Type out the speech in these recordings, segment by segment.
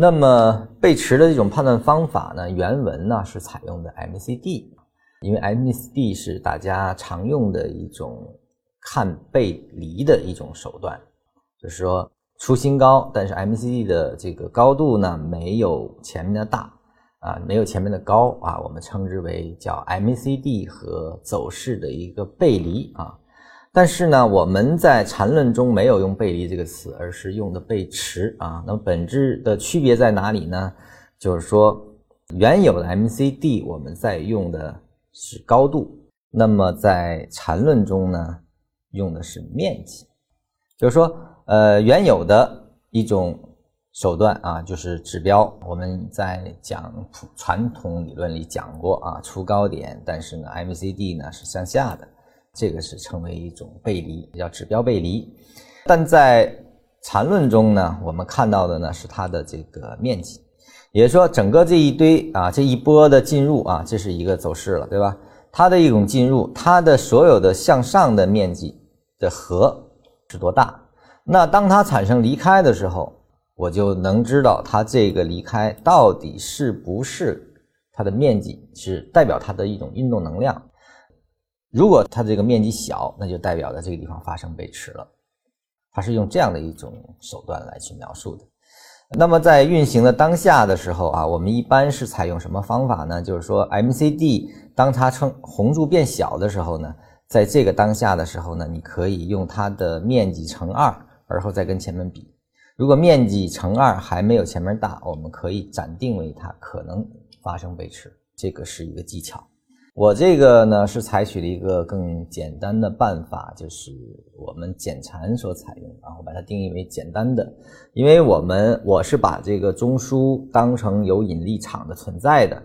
那么背驰的这种判断方法呢，原文呢是采用的 MCD，因为 MCD 是大家常用的一种看背离的一种手段，就是说出新高，但是 MCD 的这个高度呢没有前面的大啊，没有前面的高啊，我们称之为叫 MACD 和走势的一个背离啊。但是呢，我们在缠论中没有用背离这个词，而是用的背驰啊。那么本质的区别在哪里呢？就是说，原有的 MCD 我们在用的是高度，那么在缠论中呢，用的是面积。就是说，呃，原有的一种手段啊，就是指标。我们在讲传统理论里讲过啊，出高点，但是呢，MCD 呢是向下的。这个是称为一种背离，叫指标背离。但在缠论中呢，我们看到的呢是它的这个面积，也就是说，整个这一堆啊，这一波的进入啊，这是一个走势了，对吧？它的一种进入，它的所有的向上的面积的和是多大？那当它产生离开的时候，我就能知道它这个离开到底是不是它的面积是代表它的一种运动能量。如果它这个面积小，那就代表着这个地方发生背驰了。它是用这样的一种手段来去描述的。那么在运行的当下的时候啊，我们一般是采用什么方法呢？就是说 MCD 当它称红柱变小的时候呢，在这个当下的时候呢，你可以用它的面积乘二，而后再跟前面比。如果面积乘二还没有前面大，我们可以暂定为它可能发生背驰。这个是一个技巧。我这个呢是采取了一个更简单的办法，就是我们减缠所采用，然后把它定义为简单的，因为我们我是把这个中枢当成有引力场的存在的，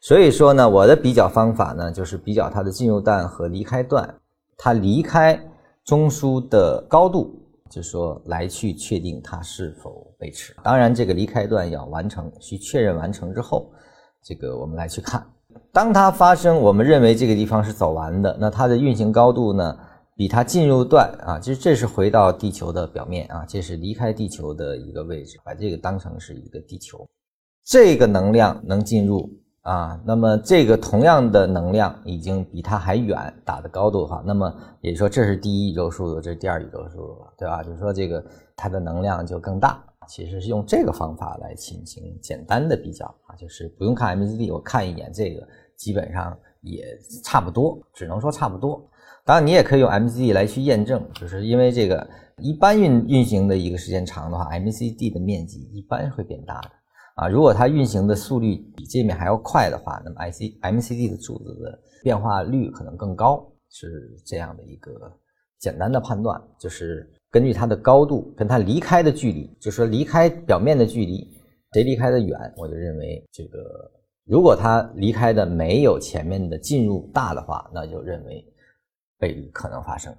所以说呢，我的比较方法呢就是比较它的进入段和离开段，它离开中枢的高度，就说来去确定它是否背驰。当然，这个离开段要完成，需确认完成之后，这个我们来去看。当它发生，我们认为这个地方是走完的，那它的运行高度呢，比它进入段啊，其实这是回到地球的表面啊，这是离开地球的一个位置，把这个当成是一个地球，这个能量能进入啊，那么这个同样的能量已经比它还远，打的高度的话，那么也就说这是第一宇宙速度，这是第二宇宙速度了，对吧？就是说这个它的能量就更大。其实是用这个方法来进行简单的比较啊，就是不用看 MCD，我看一眼这个，基本上也差不多，只能说差不多。当然，你也可以用 MCD 来去验证，就是因为这个一般运运行的一个时间长的话，MCD 的面积一般会变大的啊。如果它运行的速率比这面还要快的话，那么 I C MCD 的柱子的变化率可能更高，是这样的一个简单的判断，就是。根据它的高度跟它离开的距离，就说离开表面的距离，谁离开的远，我就认为这个，如果它离开的没有前面的进入大的话，那就认为背离可能发生。